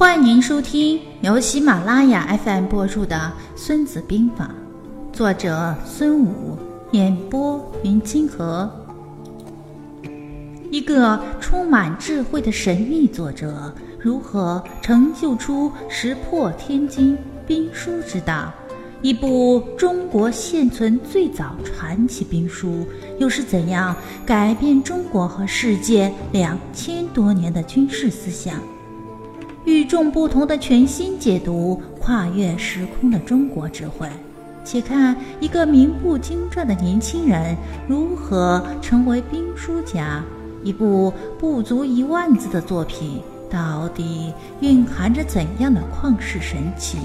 欢迎您收听由喜马拉雅 FM 播出的《孙子兵法》，作者孙武，演播云清河。一个充满智慧的神秘作者，如何成就出石破天惊兵书之道？一部中国现存最早传奇兵书，又是怎样改变中国和世界两千多年的军事思想？与众不同的全新解读，跨越时空的中国智慧。且看一个名不经传的年轻人如何成为兵书家。一部不足一万字的作品，到底蕴含着怎样的旷世神奇？《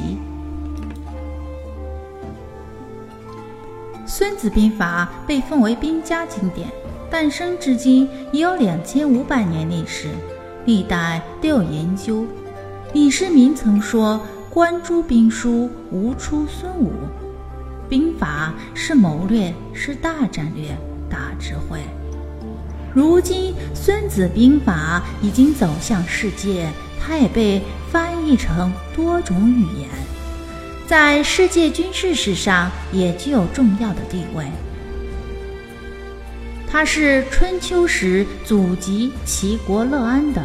孙子兵法》被奉为兵家经典，诞生至今已有两千五百年历史，历代都有研究。李世民曾说：“观诸兵书，无出孙武。”兵法是谋略，是大战略、大智慧。如今，《孙子兵法》已经走向世界，它也被翻译成多种语言，在世界军事史上也具有重要的地位。它是春秋时祖籍齐国乐安的。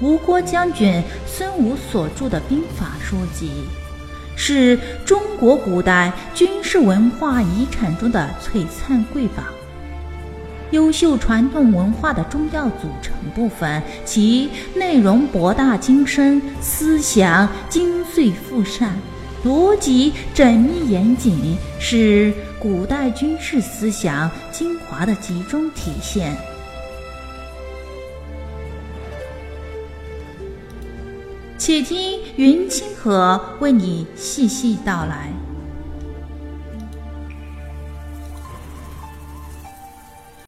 吴国将军孙武所著的兵法书籍，是中国古代军事文化遗产中的璀璨瑰宝，优秀传统文化的重要组成部分。其内容博大精深，思想精粹复善，逻辑缜密严谨，是古代军事思想精华的集中体现。且听云清河为你细细道来。